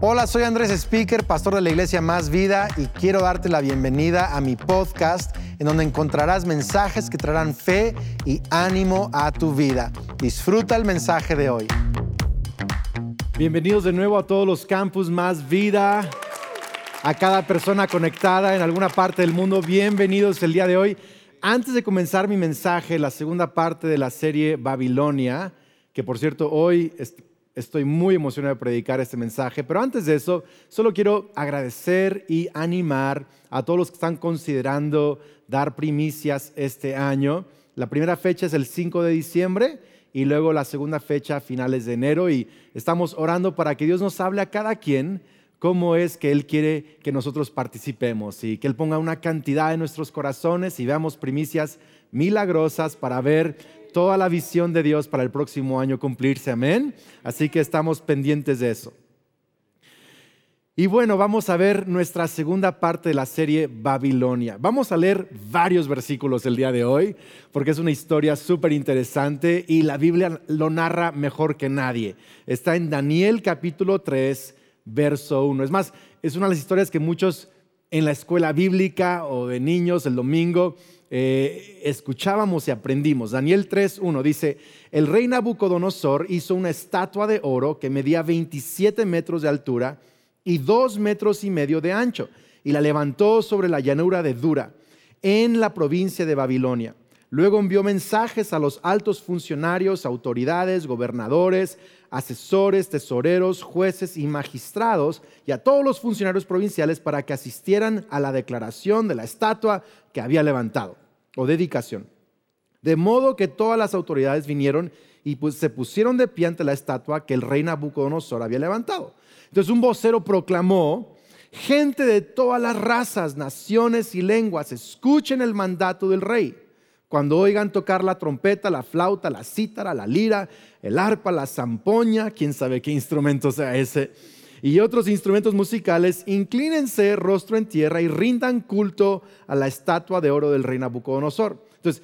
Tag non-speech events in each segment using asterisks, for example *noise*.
Hola, soy Andrés Speaker, pastor de la iglesia Más Vida y quiero darte la bienvenida a mi podcast en donde encontrarás mensajes que traerán fe y ánimo a tu vida. Disfruta el mensaje de hoy. Bienvenidos de nuevo a todos los campus Más Vida, a cada persona conectada en alguna parte del mundo. Bienvenidos el día de hoy. Antes de comenzar mi mensaje, la segunda parte de la serie Babilonia, que por cierto hoy Estoy muy emocionado de predicar este mensaje, pero antes de eso, solo quiero agradecer y animar a todos los que están considerando dar primicias este año. La primera fecha es el 5 de diciembre y luego la segunda fecha a finales de enero y estamos orando para que Dios nos hable a cada quien cómo es que Él quiere que nosotros participemos y que Él ponga una cantidad en nuestros corazones y veamos primicias milagrosas para ver toda la visión de Dios para el próximo año cumplirse, amén. Así que estamos pendientes de eso. Y bueno, vamos a ver nuestra segunda parte de la serie Babilonia. Vamos a leer varios versículos el día de hoy, porque es una historia súper interesante y la Biblia lo narra mejor que nadie. Está en Daniel capítulo 3, verso 1. Es más, es una de las historias que muchos en la escuela bíblica o de niños el domingo eh, escuchábamos y aprendimos. Daniel 3.1 dice, el rey Nabucodonosor hizo una estatua de oro que medía 27 metros de altura y 2 metros y medio de ancho, y la levantó sobre la llanura de Dura, en la provincia de Babilonia. Luego envió mensajes a los altos funcionarios, autoridades, gobernadores, asesores, tesoreros, jueces y magistrados y a todos los funcionarios provinciales para que asistieran a la declaración de la estatua que había levantado o dedicación. De modo que todas las autoridades vinieron y pues se pusieron de pie ante la estatua que el rey Nabucodonosor había levantado. Entonces un vocero proclamó, gente de todas las razas, naciones y lenguas, escuchen el mandato del rey. Cuando oigan tocar la trompeta, la flauta, la cítara, la lira, el arpa, la zampoña, quién sabe qué instrumento sea ese, y otros instrumentos musicales, inclínense rostro en tierra y rindan culto a la estatua de oro del rey Nabucodonosor. Entonces,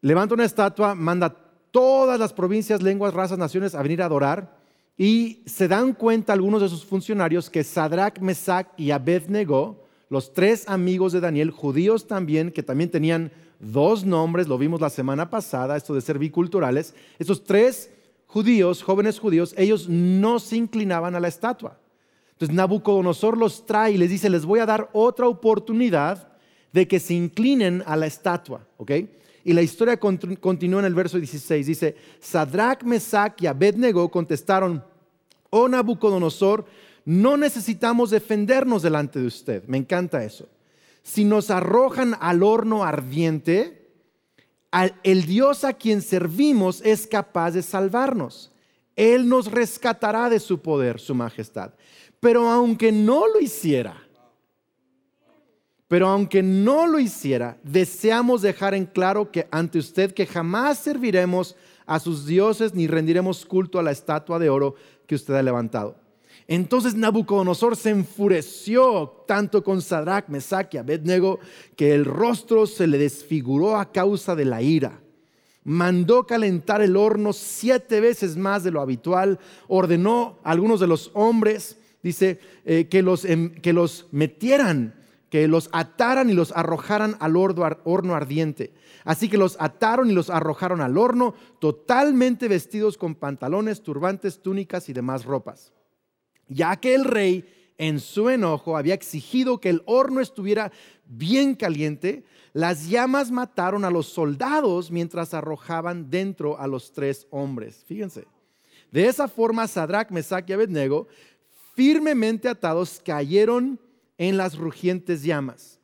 levanta una estatua, manda todas las provincias, lenguas, razas, naciones a venir a adorar y se dan cuenta algunos de sus funcionarios que Sadrach, Mesach y Abednego, los tres amigos de Daniel, judíos también, que también tenían dos nombres, lo vimos la semana pasada, esto de ser biculturales, estos tres judíos, jóvenes judíos, ellos no se inclinaban a la estatua. Entonces Nabucodonosor los trae y les dice, les voy a dar otra oportunidad de que se inclinen a la estatua, ¿ok? Y la historia continúa en el verso 16, dice, Sadrach, Mesach y Abednego contestaron, oh Nabucodonosor, no necesitamos defendernos delante de usted. Me encanta eso. Si nos arrojan al horno ardiente, el Dios a quien servimos es capaz de salvarnos. Él nos rescatará de su poder, su majestad. Pero aunque no lo hiciera, pero aunque no lo hiciera, deseamos dejar en claro que ante usted que jamás serviremos a sus dioses ni rendiremos culto a la estatua de oro que usted ha levantado. Entonces Nabucodonosor se enfureció tanto con Sadrach, Mesach y Abednego que el rostro se le desfiguró a causa de la ira. Mandó calentar el horno siete veces más de lo habitual. Ordenó a algunos de los hombres, dice, eh, que, los, em, que los metieran, que los ataran y los arrojaran al horno ardiente. Así que los ataron y los arrojaron al horno, totalmente vestidos con pantalones, turbantes, túnicas y demás ropas ya que el rey en su enojo había exigido que el horno estuviera bien caliente, las llamas mataron a los soldados mientras arrojaban dentro a los tres hombres. Fíjense. De esa forma, Sadrach, Mesach y Abednego, firmemente atados, cayeron en las rugientes llamas.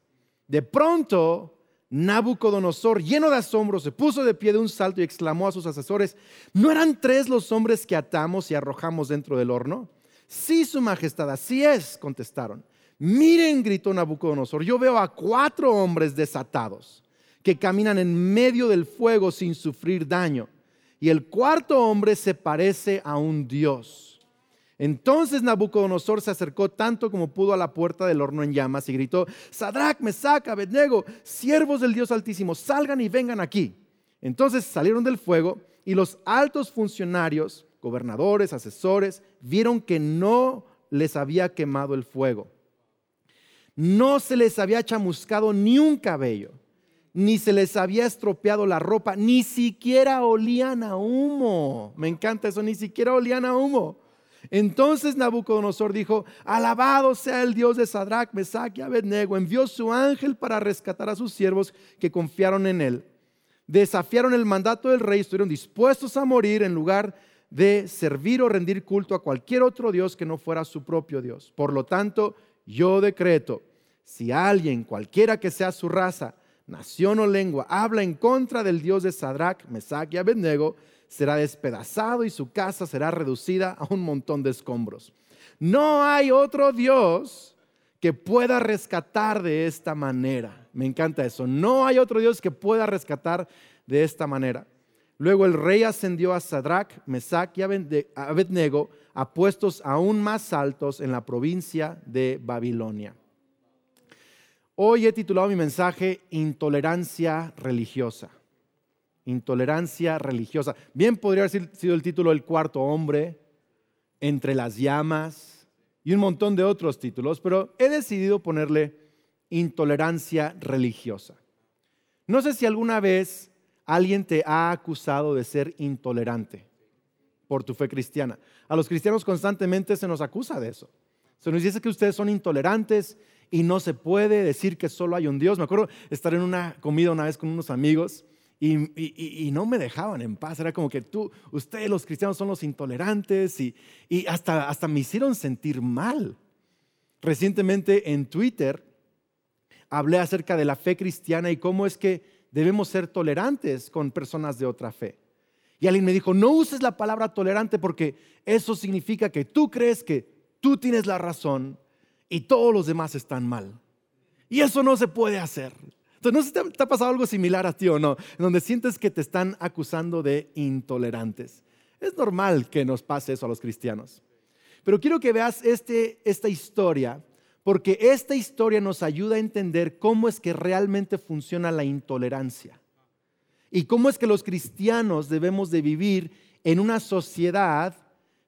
De pronto, Nabucodonosor, lleno de asombro, se puso de pie de un salto y exclamó a sus asesores, ¿no eran tres los hombres que atamos y arrojamos dentro del horno? Sí, su majestad, así es, contestaron. Miren, gritó Nabucodonosor, yo veo a cuatro hombres desatados que caminan en medio del fuego sin sufrir daño. Y el cuarto hombre se parece a un dios. Entonces Nabucodonosor se acercó tanto como pudo a la puerta del horno en llamas y gritó, Sadrach, Mesach, Abednego, siervos del Dios Altísimo, salgan y vengan aquí. Entonces salieron del fuego y los altos funcionarios gobernadores, asesores, vieron que no les había quemado el fuego. No se les había chamuscado ni un cabello, ni se les había estropeado la ropa, ni siquiera olían a humo. Me encanta eso, ni siquiera olían a humo. Entonces Nabucodonosor dijo, alabado sea el Dios de Sadrach, Mesach y Abednego, envió su ángel para rescatar a sus siervos que confiaron en él. Desafiaron el mandato del rey, estuvieron dispuestos a morir en lugar de servir o rendir culto a cualquier otro Dios que no fuera su propio Dios. Por lo tanto, yo decreto, si alguien, cualquiera que sea su raza, nación o lengua, habla en contra del Dios de Sadrach, Mesach y Abednego, será despedazado y su casa será reducida a un montón de escombros. No hay otro Dios que pueda rescatar de esta manera. Me encanta eso. No hay otro Dios que pueda rescatar de esta manera. Luego el rey ascendió a Sadrach, Mesach y Abednego a puestos aún más altos en la provincia de Babilonia. Hoy he titulado mi mensaje Intolerancia religiosa. Intolerancia religiosa. Bien podría haber sido el título El cuarto hombre, Entre las llamas y un montón de otros títulos, pero he decidido ponerle intolerancia religiosa. No sé si alguna vez alguien te ha acusado de ser intolerante por tu fe cristiana. A los cristianos constantemente se nos acusa de eso. Se nos dice que ustedes son intolerantes y no se puede decir que solo hay un Dios. Me acuerdo estar en una comida una vez con unos amigos y, no me dejaban en paz. Era como que tú, ustedes los cristianos son los intolerantes y, hasta me hicieron sentir mal. Recientemente en Twitter hablé acerca de la fe cristiana y cómo es que debemos ser tolerantes con personas de otra fe. Y alguien me dijo, no uses la palabra tolerante porque eso significa que tú crees que tú tienes la razón y todos los demás están mal. Y eso no se puede hacer. Entonces, no si te, ha pasado algo similar a ti o no, donde sientes que te están acusando de intolerantes. Es normal que nos pase eso a los cristianos. Pero quiero que veas este, esta historia, porque esta historia nos ayuda a entender cómo es que realmente funciona la intolerancia y cómo es que los cristianos debemos de vivir en una sociedad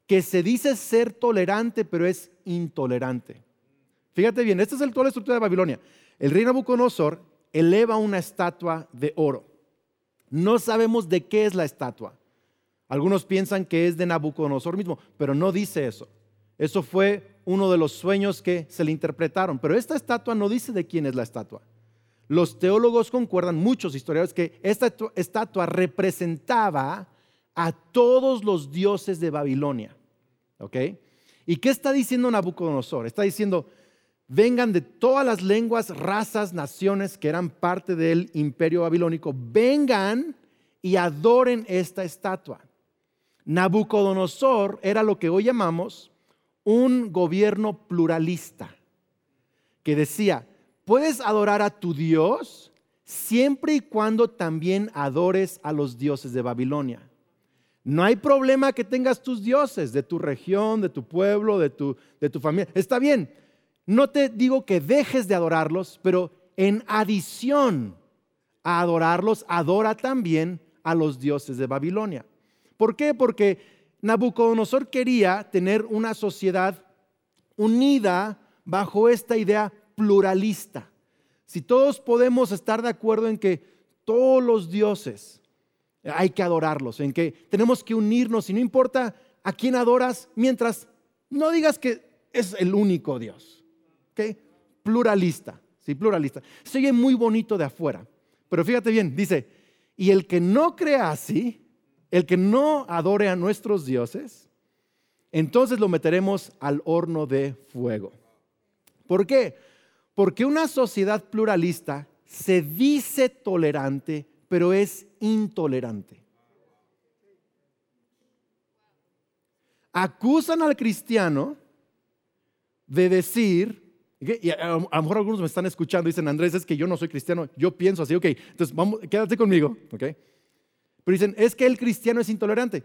que se dice ser tolerante, pero es intolerante. Fíjate bien, esta es el, toda la estructura de Babilonia. El rey Nabucodonosor eleva una estatua de oro. No sabemos de qué es la estatua. Algunos piensan que es de Nabucodonosor mismo, pero no dice eso. Eso fue uno de los sueños que se le interpretaron. Pero esta estatua no dice de quién es la estatua. Los teólogos concuerdan, muchos historiadores, que esta estatua representaba a todos los dioses de Babilonia. ¿Ok? ¿Y qué está diciendo Nabucodonosor? Está diciendo, vengan de todas las lenguas, razas, naciones que eran parte del imperio babilónico, vengan y adoren esta estatua. Nabucodonosor era lo que hoy llamamos un gobierno pluralista, que decía, puedes adorar a tu Dios siempre y cuando también adores a los dioses de Babilonia. No hay problema que tengas tus dioses de tu región, de tu pueblo, de tu, de tu familia. Está bien, no te digo que dejes de adorarlos, pero en adición a adorarlos, adora también a los dioses de Babilonia. ¿Por qué? Porque Nabucodonosor quería tener una sociedad unida bajo esta idea pluralista. Si todos podemos estar de acuerdo en que todos los dioses hay que adorarlos, en que tenemos que unirnos y no importa a quién adoras, mientras no digas que es el único Dios. Pluralista, sí, pluralista. Se oye muy bonito de afuera, pero fíjate bien, dice, y el que no crea así, el que no adore a nuestros dioses, entonces lo meteremos al horno de fuego. ¿Por qué? Porque una sociedad pluralista se dice tolerante, pero es intolerante. Acusan al cristiano de decir y a, lo mejor algunos me están escuchando dicen, Andrés, es que yo no soy cristiano, yo pienso así, ok, entonces vamos, quédate conmigo, ok. Pero dicen, es que el cristiano es intolerante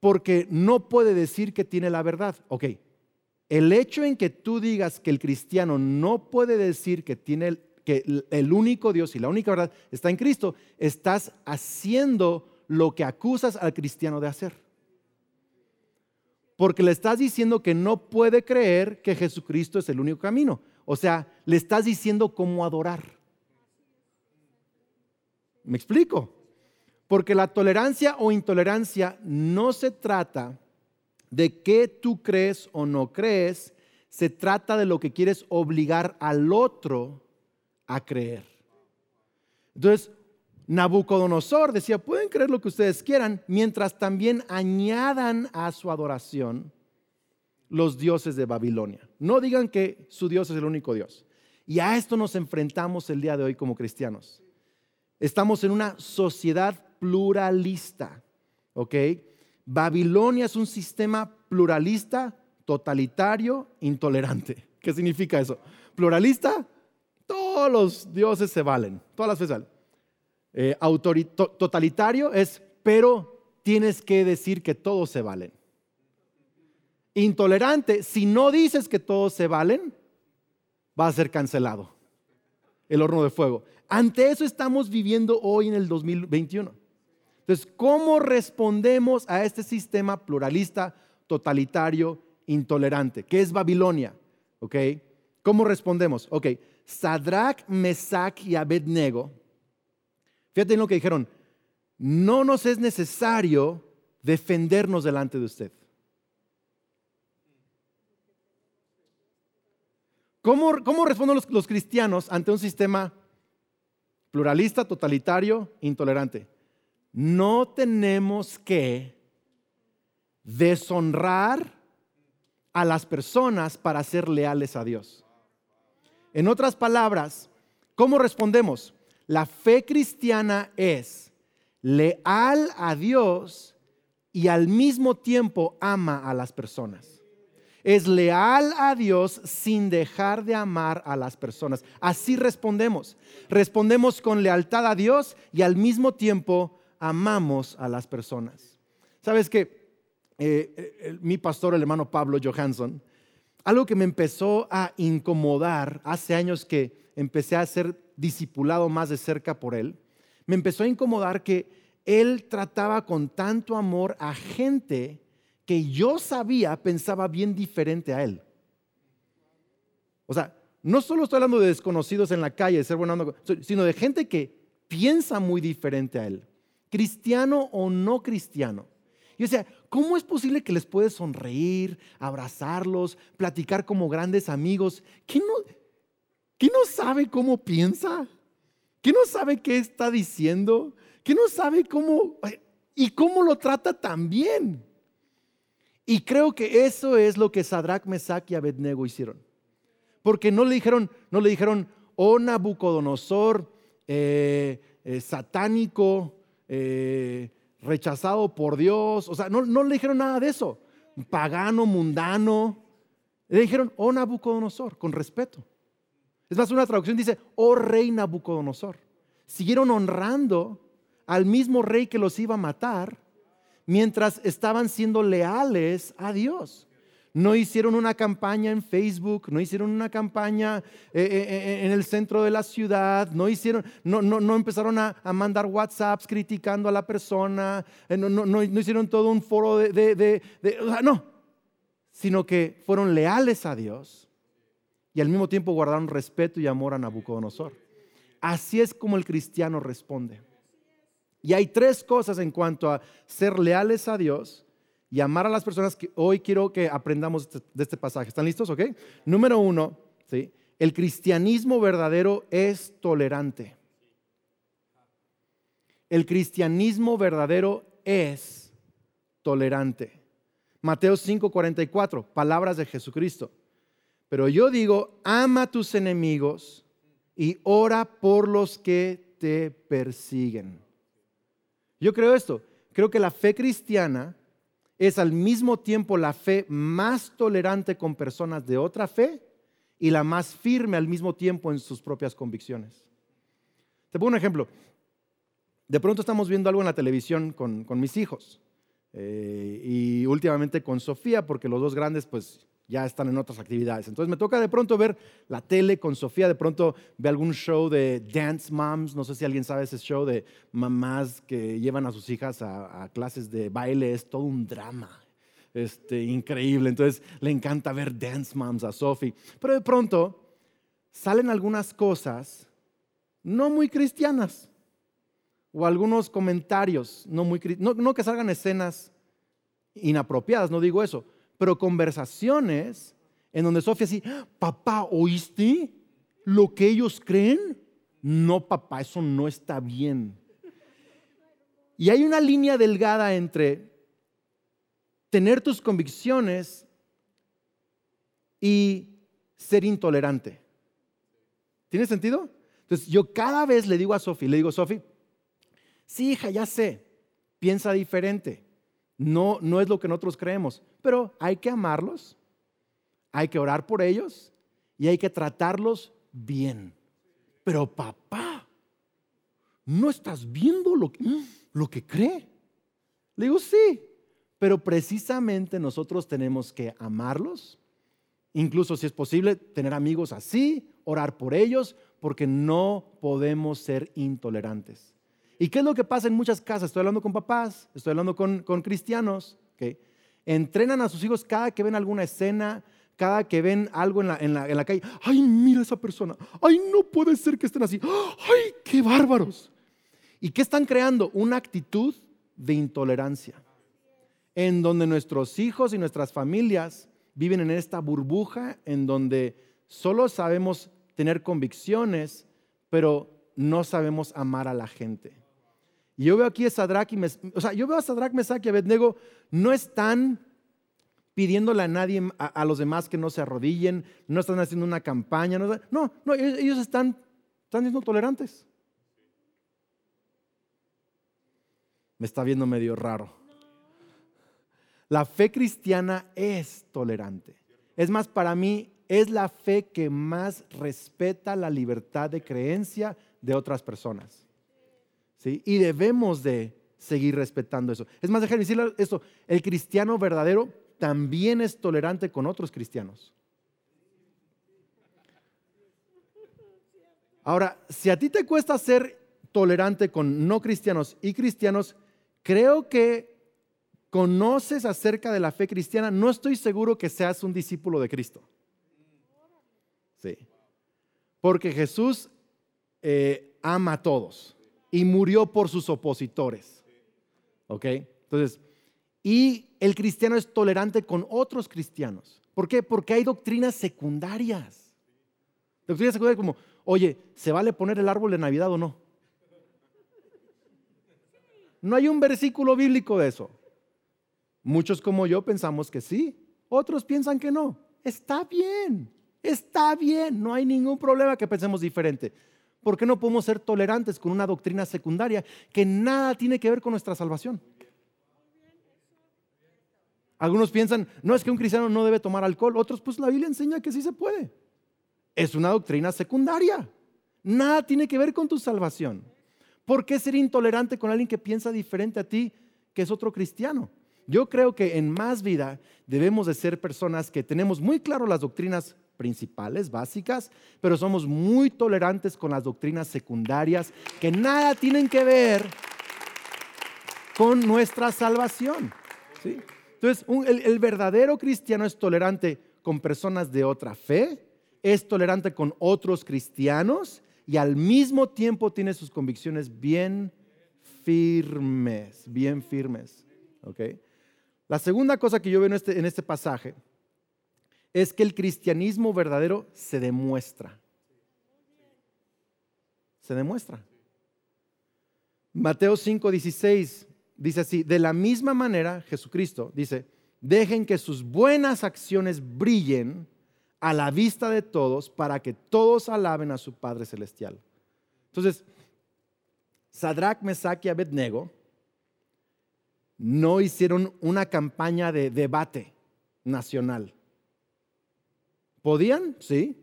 porque no puede decir que tiene la verdad, ok. El hecho en que tú digas que el cristiano no puede decir que tiene que el único Dios y la única verdad está en Cristo, estás haciendo lo que acusas al cristiano de hacer. Porque le estás diciendo que no puede creer que Jesucristo es el único camino. O sea, le estás diciendo cómo adorar. ¿Me explico? Porque la tolerancia o intolerancia no se trata de qué tú crees o no crees, se trata de lo que quieres obligar al otro a creer. Entonces, Nabucodonosor decía, pueden creer lo que ustedes quieran, mientras también añadan a su adoración los dioses de Babilonia. No digan que su Dios es el único Dios. Y a esto nos enfrentamos el día de hoy como cristianos. Estamos en una sociedad pluralista, ¿ok? Babilonia es un sistema pluralista, totalitario, intolerante. *laughs* ¿Qué significa eso? Pluralista, todos los dioses se valen, todas las veces eh, totalitario es, pero tienes que decir que todos se valen. Intolerante, si no dices que todos se valen, va a ser cancelado el horno de fuego. Ante eso estamos viviendo hoy en el 2021. Entonces, ¿cómo respondemos a este sistema pluralista, totalitario, intolerante? ¿Qué es Babilonia? ¿Ok? ¿Cómo respondemos? Ok, Sadrach, Mesach y Abednego. Fíjate en lo que dijeron. No nos es necesario defendernos delante de usted. ¿Cómo, cómo responden los, los cristianos ante un sistema pluralista, totalitario, intolerante? No tenemos que deshonrar a las personas para ser leales a Dios. En otras palabras, ¿cómo respondemos? La fe cristiana es leal a Dios y al mismo tiempo ama a las personas. Es leal a Dios sin dejar de amar a las personas. Así respondemos. Respondemos con lealtad a Dios y al mismo tiempo amamos a las personas. Sabes que eh, mi pastor, el hermano Pablo Johansson, algo que me empezó a incomodar hace años que empecé a ser discipulado más de cerca por él, me empezó a incomodar que él trataba con tanto amor a gente que yo sabía pensaba bien diferente a él. O sea, no solo estoy hablando de desconocidos en la calle, de ser buena sino de gente que piensa muy diferente a él cristiano o no cristiano. Y o sea, ¿cómo es posible que les puedes sonreír, abrazarlos, platicar como grandes amigos? ¿Quién no, no sabe cómo piensa? ¿Quién no sabe qué está diciendo? ¿Quién no sabe cómo y cómo lo trata tan bien? Y creo que eso es lo que Sadrach, Mesach y Abednego hicieron. Porque no le dijeron, no le dijeron, oh Nabucodonosor, eh, eh, satánico, eh, rechazado por Dios. O sea, no, no, le dijeron nada de eso. Pagano, mundano. Le dijeron, oh Nabucodonosor, con respeto. Es más, una traducción dice, oh rey Nabucodonosor. Siguieron honrando al mismo rey que los iba a matar mientras estaban siendo leales a Dios no hicieron una campaña en Facebook, no hicieron una campaña eh, eh, eh, en el centro de la ciudad, no, hicieron, no, no, no empezaron a, mandar WhatsApps criticando a la persona, no, no, hicieron todo un foro de, de, no, sino que fueron leales a Dios y al mismo tiempo guardaron respeto y amor a Nabucodonosor. Así es como el cristiano responde. Y hay tres cosas en cuanto a ser leales a Dios y amar a las personas que hoy quiero que aprendamos de este pasaje. ¿Están listos? ¿Ok? Número uno, ¿sí? el cristianismo verdadero es tolerante. El cristianismo verdadero es tolerante. Mateo 5:44, palabras de Jesucristo. Pero yo digo, ama a tus enemigos y ora por los que te persiguen. Yo creo esto, creo que la fe cristiana es al mismo tiempo la fe más tolerante con personas de otra fe y la más firme al mismo tiempo en sus propias convicciones. Te pongo un ejemplo. De pronto estamos viendo algo en la televisión con, mis hijos eh, y últimamente con Sofía, porque los dos grandes pues ya están en otras actividades. Entonces me toca de pronto ver la tele con Sofía, de pronto ve algún show de Dance Moms, no sé si alguien sabe ese show de mamás que llevan a sus hijas a, clases de baile, es todo un drama. este, increíble. Entonces le encanta ver Dance Moms a Sophie. Pero de pronto salen algunas cosas no muy cristianas o algunos comentarios no muy no, no que salgan escenas inapropiadas, no digo eso, pero conversaciones en donde Sofía así, papá, ¿oíste lo que ellos creen? No, papá, eso no está bien. Y hay una línea delgada entre tener tus convicciones y ser intolerante. ¿Tiene sentido? Entonces yo cada vez le digo a Sofi, le digo, Sofi, sí, hija, ya sé, piensa diferente. No, no es lo que nosotros creemos, pero hay que amarlos, hay que orar por ellos y hay que tratarlos bien. Pero papá, ¿no estás viendo lo que, lo que cree? Le digo, sí, pero precisamente nosotros tenemos que amarlos, incluso si es posible, tener amigos así, orar por ellos, porque no podemos ser intolerantes. ¿Y qué es lo que pasa en muchas casas? Estoy hablando con papás, estoy hablando con, cristianos, entrenan a sus hijos cada que ven alguna escena, cada que ven algo en la, calle. Ay, mira esa persona. Ay, no puede ser que estén así. Ay, qué bárbaros. ¿Y qué están creando? Una actitud de intolerancia, en donde nuestros hijos y nuestras familias viven en esta burbuja en donde solo sabemos tener convicciones, pero no sabemos amar a la gente. Y yo veo aquí a Sadrach y o sea, yo veo a Sadrach, Mesach y Abednego no están pidiéndole a nadie, a, los demás que no se arrodillen, no están haciendo una campaña, no, no, no ellos están, están siendo tolerantes. Me está viendo medio raro. La fe cristiana es tolerante. Es más, para mí es la fe que más respeta la libertad de creencia de otras personas. Y debemos de seguir respetando eso. Es más, déjenme decirle esto, el cristiano verdadero también es tolerante con otros cristianos. Ahora, si a ti te cuesta ser tolerante con no cristianos y cristianos, creo que conoces acerca de la fe cristiana, no estoy seguro que seas un discípulo de Cristo. Sí. Porque Jesús eh, ama a todos y murió por sus opositores. ¿Ok? Entonces, y el cristiano es tolerante con otros cristianos. ¿Por qué? Porque hay doctrinas secundarias. Doctrinas secundarias como, oye, ¿se vale poner el árbol de Navidad o no? No hay un versículo bíblico de eso. Muchos como yo pensamos que sí, otros piensan que no. Está bien. Está bien, no hay ningún problema que pensemos diferente. ¿Por qué no podemos ser tolerantes con una doctrina secundaria que nada tiene que ver con nuestra salvación? Algunos piensan, no es que un cristiano no debe tomar alcohol, otros pues la Biblia enseña que sí se puede. Es una doctrina secundaria. Nada tiene que ver con tu salvación. ¿Por qué ser intolerante con alguien que piensa diferente a ti, que es otro cristiano? Yo creo que en más vida debemos de ser personas que tenemos muy claro las doctrinas principales, básicas, pero somos muy tolerantes con las doctrinas secundarias que nada tienen que ver con nuestra salvación. Entonces, el, verdadero cristiano es tolerante con personas de otra fe, es tolerante con otros cristianos y al mismo tiempo tiene sus convicciones bien firmes, bien firmes. La segunda cosa que yo veo en este, en este pasaje es que el cristianismo verdadero se demuestra. Se demuestra. Mateo 5:16 dice así, de la misma manera Jesucristo dice, dejen que sus buenas acciones brillen a la vista de todos para que todos alaben a su Padre Celestial. Entonces, Sadrach, Mesach y Abednego no hicieron una campaña de debate nacional. ¿Podían? Sí.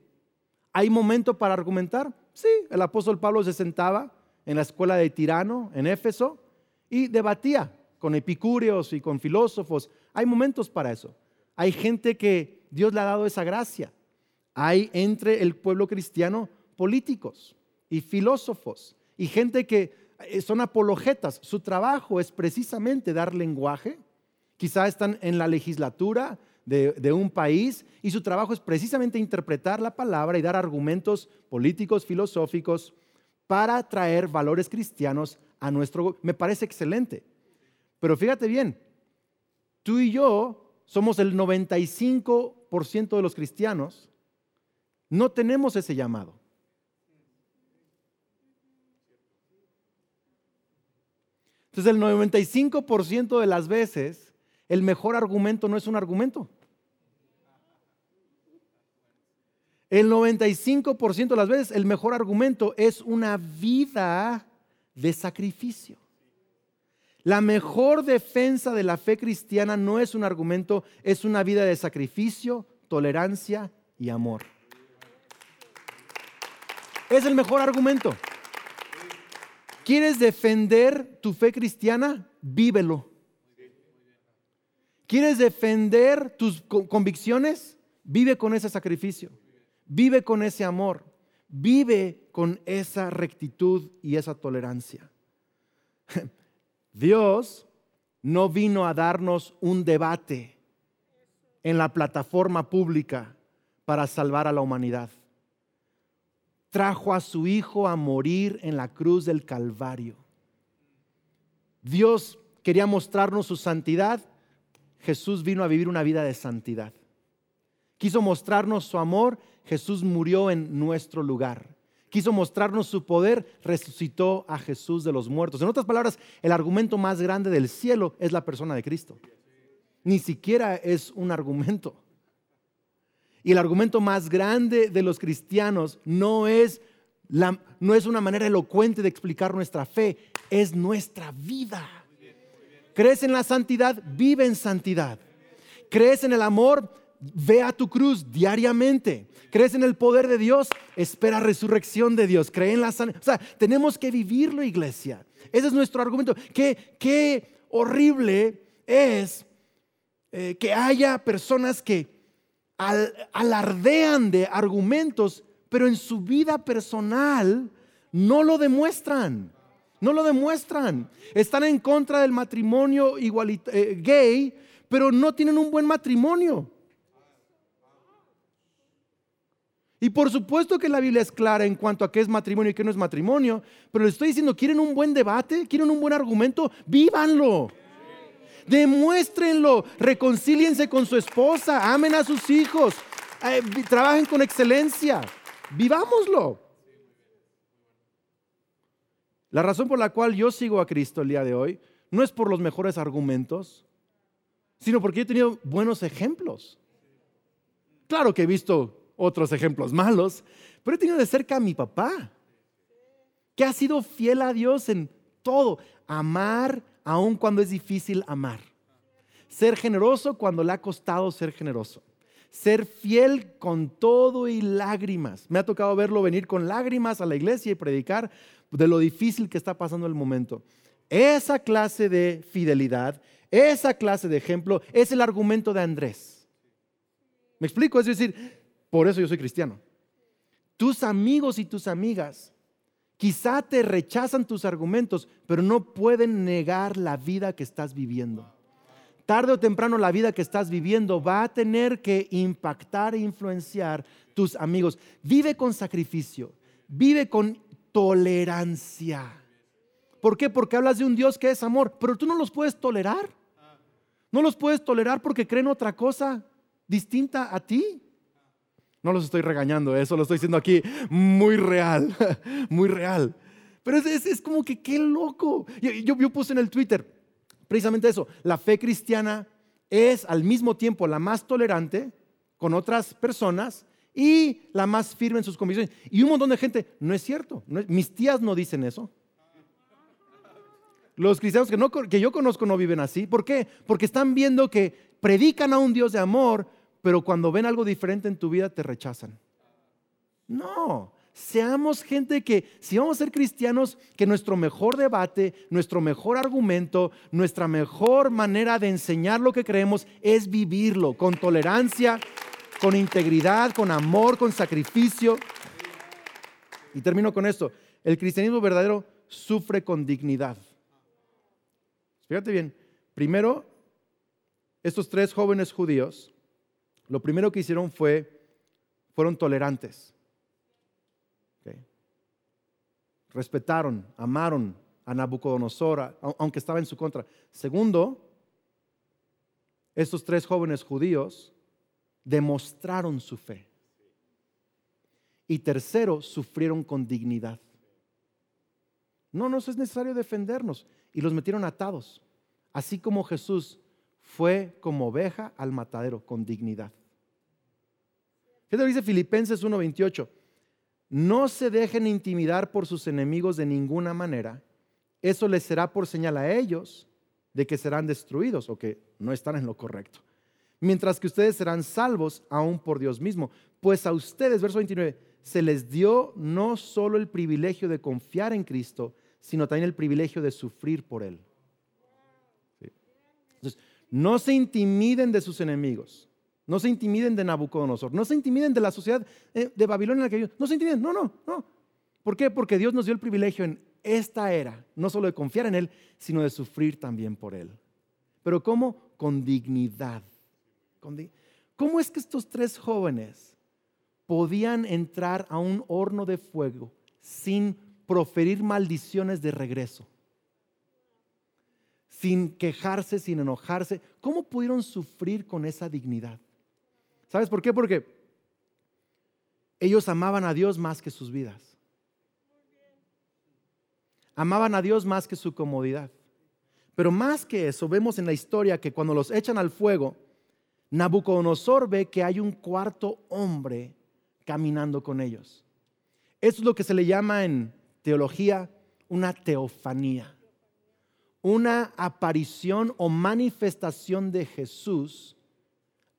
¿Hay momento para argumentar? Sí. El apóstol Pablo se sentaba en la escuela de Tirano, en Éfeso, y debatía con epicúreos y con filósofos. Hay momentos para eso. Hay gente que Dios le ha dado esa gracia. Hay entre el pueblo cristiano políticos y filósofos y gente que eh, son apologetas. Su trabajo es precisamente dar lenguaje quizá están en la legislatura de, un país y su trabajo es precisamente interpretar la palabra y dar argumentos políticos, filosóficos para traer valores cristianos a nuestro... Me parece excelente. Pero fíjate bien, tú y yo somos el 95% de los cristianos, no tenemos ese llamado. Entonces el 95% de las veces el mejor argumento no es un argumento. El 95% de las veces el mejor argumento es una vida de sacrificio. La mejor defensa de la fe cristiana no es un argumento, es una vida de sacrificio, tolerancia y amor. Es el mejor argumento. ¿Quieres defender tu fe cristiana? Vívelo. ¿Quieres defender tus convicciones? Vive con ese sacrificio. Vive con ese amor. Vive con esa rectitud y esa tolerancia. *laughs* Dios no vino a darnos un debate en la plataforma pública para salvar a la humanidad. Trajo a su Hijo a morir en la cruz del Calvario. Dios quería mostrarnos su santidad. Jesús vino a vivir una vida de santidad. Quiso mostrarnos su amor. Jesús murió en nuestro lugar quiso mostrarnos su poder, resucitó a Jesús de los muertos. En otras palabras, el argumento más grande del cielo es la persona de Cristo. Ni siquiera es un argumento. Y el argumento más grande de los cristianos no es, la, no es una manera elocuente de explicar nuestra fe, es nuestra vida. ¿Crees en la santidad? Vive en santidad. ¿Crees en el amor? Ve a tu cruz diariamente. ¿Crees en el poder de Dios? Espera resurrección de Dios. Cree en la sanidad. O sea, tenemos que vivirlo, iglesia. Ese es nuestro argumento. Qué, qué horrible es eh, que haya personas que alardean de argumentos, pero en su vida personal no lo demuestran. No lo demuestran. Están en contra del matrimonio eh, gay, pero no tienen un buen matrimonio. Y por supuesto que la Biblia es clara en cuanto a qué es matrimonio y qué no es matrimonio, pero les estoy diciendo, ¿quieren un buen debate? ¿Quieren un buen argumento? Vívanlo. Demuéstrenlo, reconcíliense con su esposa, amen a sus hijos, eh, trabajen con excelencia, vivámoslo. La razón por la cual yo sigo a Cristo el día de hoy no es por los mejores argumentos, sino porque he tenido buenos ejemplos. Claro que he visto otros ejemplos malos, pero he tenido de cerca a mi papá, que ha sido fiel a Dios en todo. Amar aun cuando es difícil amar. Ser generoso cuando le ha costado ser generoso. Ser fiel con todo y lágrimas. Me ha tocado verlo venir con lágrimas a la iglesia y predicar de lo difícil que está pasando el momento. Esa clase de fidelidad, esa clase de ejemplo es el argumento de Andrés. ¿Me explico? Es decir, por eso yo soy cristiano. Tus amigos y tus amigas quizá te rechazan tus argumentos, pero no pueden negar la vida que estás viviendo. Tarde o temprano la vida que estás viviendo va a tener que impactar e influenciar tus amigos. Vive con sacrificio, vive con tolerancia. ¿Por qué? Porque hablas de un Dios que es amor, pero tú no los puedes tolerar. No los puedes tolerar porque creen otra cosa distinta a ti. No los estoy regañando, eso lo estoy diciendo aquí muy real, *laughs* muy real. Pero es, como que qué loco. Yo, yo puse en el Twitter precisamente eso. La fe cristiana es al mismo tiempo la más tolerante con otras personas y la más firme en sus convicciones. Y un montón de gente, no es cierto, mis tías no dicen eso. Los cristianos que, no, que yo conozco no viven así. ¿Por qué? Porque están viendo que predican a un Dios de amor, pero cuando ven algo diferente en tu vida te rechazan. No, seamos gente que, si vamos a ser cristianos, que nuestro mejor debate, nuestro mejor argumento, nuestra mejor manera de enseñar lo que creemos es vivirlo con tolerancia, con integridad, con amor, con sacrificio. Y termino con esto. El cristianismo verdadero sufre con dignidad. Fíjate bien, primero estos tres jóvenes judíos, lo primero que hicieron fue, fueron tolerantes. Respetaron, amaron a Nabucodonosor, aunque estaba en su contra. Segundo, estos tres jóvenes judíos demostraron su fe. Y tercero, sufrieron con dignidad. No nos es necesario defendernos. Y los metieron atados. Así como Jesús fue como oveja al matadero con dignidad. ¿Qué te dice Filipenses 1:28? No se dejen intimidar por sus enemigos de ninguna manera. Eso les será por señal a ellos de que serán destruidos o que no están en lo correcto. Mientras que ustedes serán salvos aún por Dios mismo. Pues a ustedes, verso 29, se les dio no solo el privilegio de confiar en Cristo, sino también el privilegio de sufrir por Él. Entonces, no se intimiden de sus enemigos. No se intimiden de Nabucodonosor. No se intimiden de la sociedad eh, de Babilonia en la que ellos. No se intimiden. No, no, no. ¿Por qué? Porque Dios nos dio el privilegio en esta era, no solo de confiar en Él, sino de sufrir también por Él. Pero ¿cómo? Con dignidad. ¿Cómo es que estos tres jóvenes podían entrar a un horno de fuego sin proferir maldiciones de regreso? Sin quejarse, sin enojarse. ¿Cómo pudieron sufrir con esa dignidad? ¿Sabes por qué? Porque ellos amaban a Dios más que sus vidas. Amaban a Dios más que su comodidad. Pero más que eso, vemos en la historia que cuando los echan al fuego, Nabucodonosor ve que hay un cuarto hombre caminando con ellos. Eso es lo que se le llama en teología una teofanía, una aparición o manifestación de Jesús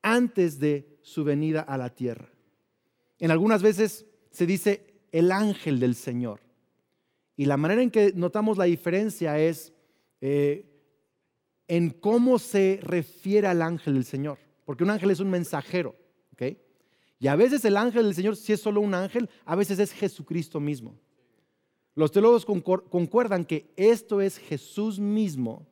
antes de su venida a la tierra. En algunas veces se dice el ángel del Señor. Y la manera en que notamos la diferencia es eh, en cómo se refiere al ángel del Señor. Porque un ángel es un mensajero. Y a veces el ángel del Señor, si es solo un ángel, a veces es Jesucristo mismo. Los teólogos concuerdan que esto es Jesús mismo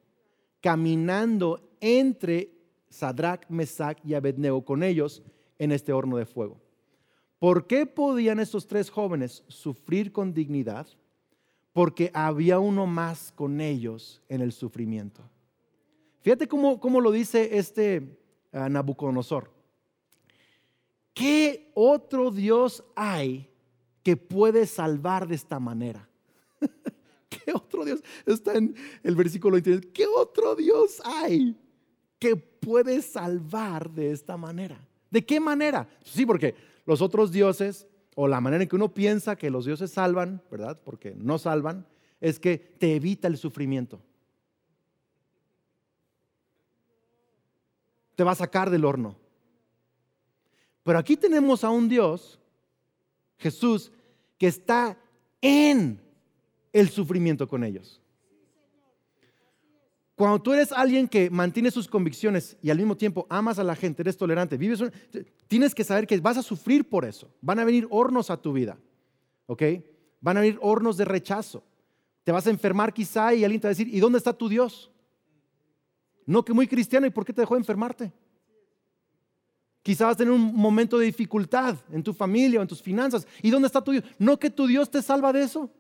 caminando entre Sadrach, Mesach y Abednego con ellos en este horno de fuego. ¿Por qué podían estos tres jóvenes sufrir con dignidad? Porque había uno más con ellos en el sufrimiento. Fíjate cómo, lo dice este Nabucodonosor. ¿Qué otro Dios hay que puede salvar de esta manera? *laughs* ¿Qué otro Dios? Está en el versículo 23. ¿Qué otro Dios hay que puede salvar de esta manera. ¿De qué manera? Sí, porque los otros dioses, o la manera en que uno piensa que los dioses salvan, ¿verdad? Porque no salvan, es que te evita el sufrimiento. Te va a sacar del horno. Pero aquí tenemos a un Dios, Jesús, que está en el sufrimiento con ellos. Cuando tú eres alguien que mantiene sus convicciones y al mismo tiempo amas a la gente, eres tolerante, vives, tienes que saber que vas a sufrir por eso. Van a venir hornos a tu vida, ¿ok? Van a venir hornos de rechazo. Te vas a enfermar quizá y alguien te va a decir, ¿y dónde está tu Dios? No, que muy cristiano, ¿y por qué te dejó enfermarte? Quizás vas a tener un momento de dificultad en tu familia o en tus finanzas. ¿Y dónde está tu Dios? No que tu Dios te salva de eso.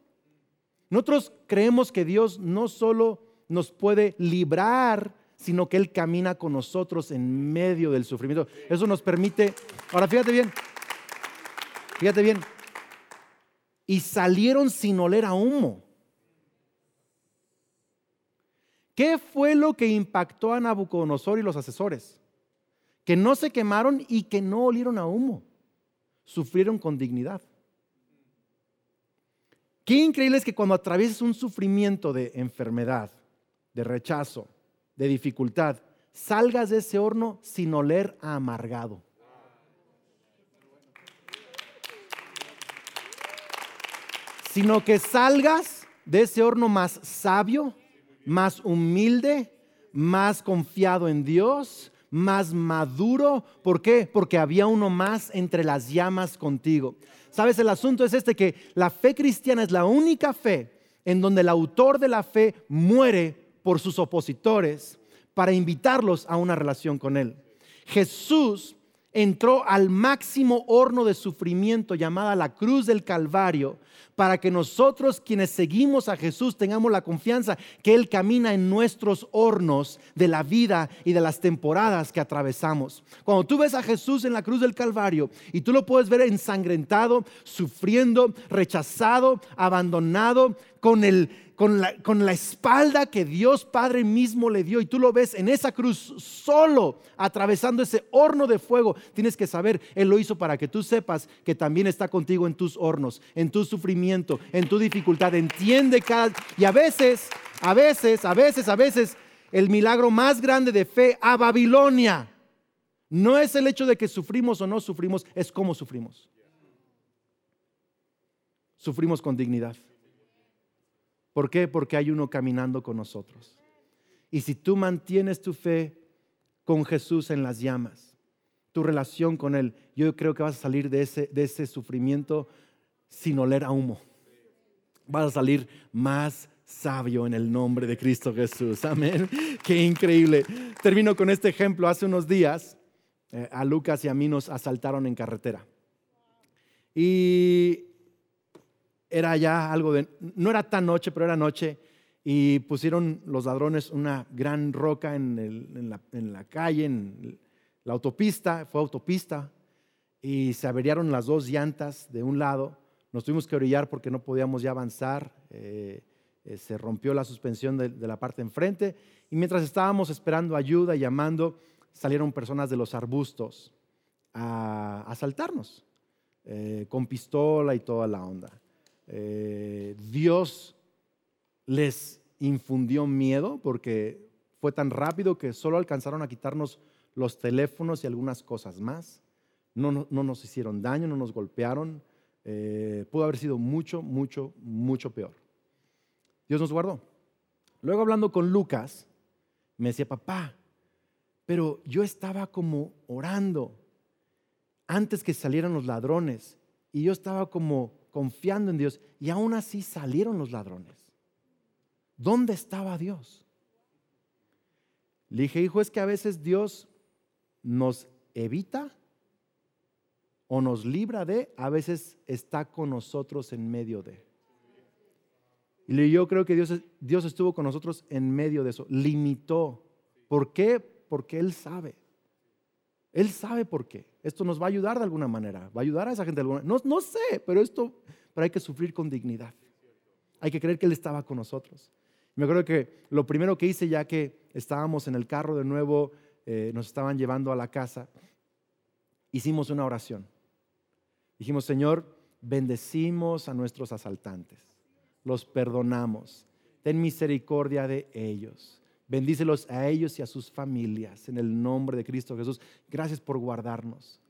Nosotros creemos que Dios no solo nos puede librar, sino que Él camina con nosotros en medio del sufrimiento. Eso nos permite, ahora fíjate bien, fíjate bien, y salieron sin oler a humo. ¿Qué fue lo que impactó a Nabucodonosor y los asesores? Que no se quemaron y que no olieron a humo. Sufrieron con dignidad. Qué increíble es que cuando atravieses un sufrimiento de enfermedad, de rechazo, de dificultad, salgas de ese horno sin oler a amargado. Sino que salgas de ese horno más sabio, más humilde, más confiado en Dios, más maduro. ¿Por qué? Porque había uno más entre las llamas contigo. Sabes, el asunto es este, que la fe cristiana es la única fe en donde el autor de la fe muere por sus opositores para invitarlos a una relación con Él. Jesús entró al máximo horno de sufrimiento llamada la cruz del Calvario para que nosotros quienes seguimos a Jesús tengamos la confianza que Él camina en nuestros hornos de la vida y de las temporadas que atravesamos. Cuando tú ves a Jesús en la cruz del Calvario y tú lo puedes ver ensangrentado, sufriendo, rechazado, abandonado, con el con la, espalda que Dios Padre mismo le dio y tú lo ves en esa cruz solo atravesando ese horno de fuego, tienes que saber, Él lo hizo para que tú sepas que también está contigo en tus hornos, en tu sufrimiento, en tu dificultad. Entiende cada... Y a veces, a veces, a veces, a veces, el milagro más grande de fe a Babilonia no es el hecho de que sufrimos o no sufrimos, es cómo sufrimos. Sufrimos con dignidad. ¿Por qué? Porque hay uno caminando con nosotros. Y si tú mantienes tu fe con Jesús en las llamas, tu relación con Él, yo creo que vas a salir de ese, de ese sufrimiento sin oler a humo. Vas a salir más sabio en el nombre de Cristo Jesús. Amén. Qué increíble. Termino con este ejemplo. Hace unos días eh, a Lucas y a mí nos asaltaron en carretera. Y era ya algo de, no era tan noche, pero era noche, y pusieron los ladrones una gran roca en, la, calle, en la autopista, fue autopista, y se averiaron las dos llantas de un lado, nos tuvimos que orillar porque no podíamos ya avanzar, eh, eh, se rompió la suspensión de, la parte enfrente, y mientras estábamos esperando ayuda y llamando, salieron personas de los arbustos a asaltarnos, eh, con pistola y toda la onda. Eh, Dios les infundió miedo porque fue tan rápido que solo alcanzaron a quitarnos los teléfonos y algunas cosas más. No, no, nos hicieron daño, no nos golpearon. Eh, pudo haber sido mucho, mucho, mucho peor. Dios nos guardó. Luego hablando con Lucas, me decía, papá, pero yo estaba como orando antes que salieran los ladrones y yo estaba como confiando en Dios y aún así salieron los ladrones. ¿Dónde estaba Dios? Le dije, hijo, es que a veces Dios nos evita o nos libra de, a veces está con nosotros en medio de. Y yo creo que Dios, Dios estuvo con nosotros en medio de eso, limitó. ¿Por qué? Porque Él sabe. Él sabe por qué. Esto nos va a ayudar de alguna manera. Va a ayudar a esa gente de alguna manera. No, no sé, pero esto, pero hay que sufrir con dignidad. Hay que creer que Él estaba con nosotros. Me acuerdo que lo primero que hice ya que estábamos en el carro de nuevo, eh, nos estaban llevando a la casa, hicimos una oración. Dijimos, Señor, bendecimos a nuestros asaltantes, los perdonamos, ten misericordia de ellos Bendícelos a ellos y a sus familias en el nombre de Cristo Jesús. Gracias por guardarnos.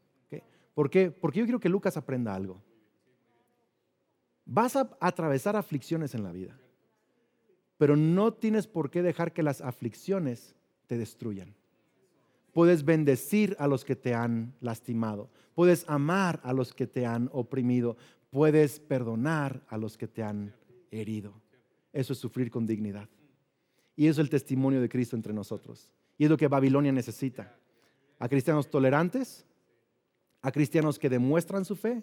¿Por qué? Porque yo quiero que Lucas aprenda algo. Vas a atravesar aflicciones en la vida, pero no tienes por qué dejar que las aflicciones te destruyan. Puedes bendecir a los que te han lastimado, puedes amar a los que te han oprimido, puedes perdonar a los que te han herido. Eso es sufrir con dignidad. Y eso es el testimonio de Cristo entre nosotros. Y es lo que Babilonia necesita. A cristianos tolerantes, a cristianos que demuestran su fe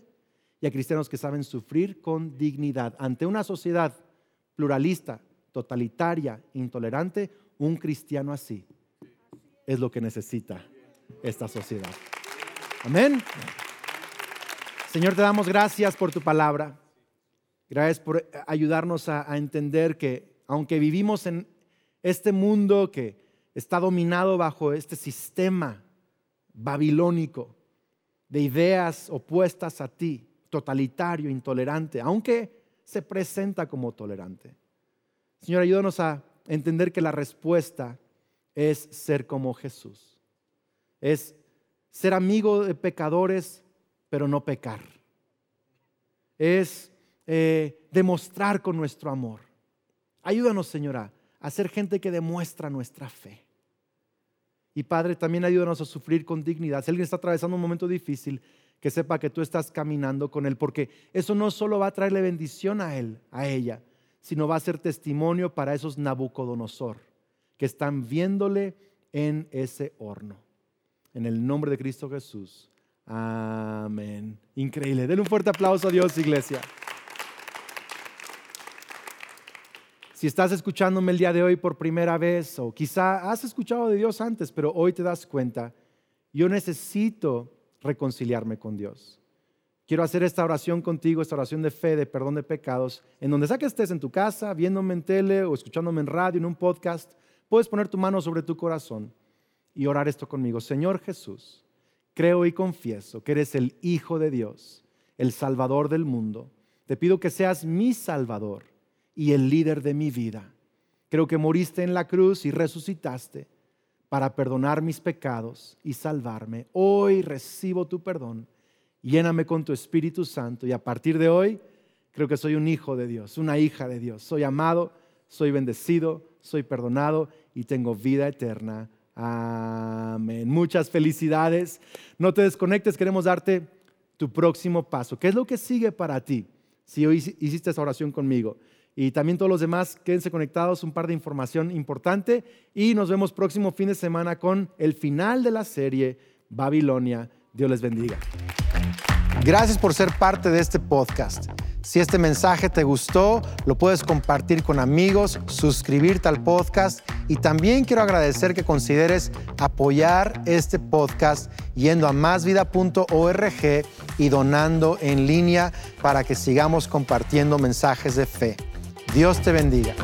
y a cristianos que saben sufrir con dignidad. Ante una sociedad pluralista, totalitaria, intolerante, un cristiano así es lo que necesita esta sociedad. Amén. Señor, te damos gracias por tu palabra. Gracias por ayudarnos a, a entender que aunque vivimos en este mundo que está dominado bajo este sistema babilónico de ideas opuestas a ti, totalitario, intolerante, aunque se presenta como tolerante. Señor, ayúdanos a entender que la respuesta es ser como Jesús. Es ser amigo de pecadores, pero no pecar. Es eh, demostrar con nuestro amor. Ayúdanos, Señora, a ser gente que demuestra nuestra fe. Y Padre, también ayúdanos a sufrir con dignidad. Si alguien está atravesando un momento difícil, que sepa que tú estás caminando con Él, porque eso no solo va a traerle bendición a Él, a ella, sino va a ser testimonio para esos Nabucodonosor, que están viéndole en ese horno. En el nombre de Cristo Jesús. Amén. Increíble. Denle un fuerte aplauso a Dios, iglesia. Si estás escuchándome el día de hoy por primera vez o quizá has escuchado de Dios antes, pero hoy te das cuenta, yo necesito reconciliarme con Dios. Quiero hacer esta oración contigo, esta oración de fe, de perdón de pecados, en donde sea que estés en tu casa, viéndome en tele o escuchándome en radio, en un podcast, puedes poner tu mano sobre tu corazón y orar esto conmigo. Señor Jesús, creo y confieso que eres el Hijo de Dios, el Salvador del mundo. Te pido que seas mi Salvador y el líder de mi vida. Creo que moriste en la cruz y resucitaste para perdonar mis pecados y salvarme. Hoy recibo tu perdón lléname con tu Espíritu Santo y a partir de hoy creo que soy un hijo de Dios, una hija de Dios. Soy amado, soy bendecido, soy perdonado y tengo vida eterna. Amén. Muchas felicidades. No te desconectes, queremos darte tu próximo paso. ¿Qué es lo que sigue para ti? Si hoy hiciste esa oración conmigo. Y también todos los demás, quédense conectados, un par de información importante. Y nos vemos próximo fin de semana con el final de la serie Babilonia. Dios les bendiga. Gracias por ser parte de este podcast. Si este mensaje te gustó, lo puedes compartir con amigos, suscribirte al podcast y también quiero agradecer que consideres apoyar este podcast yendo a másvida.org y donando en línea para que sigamos compartiendo mensajes de fe. Dios te bendiga.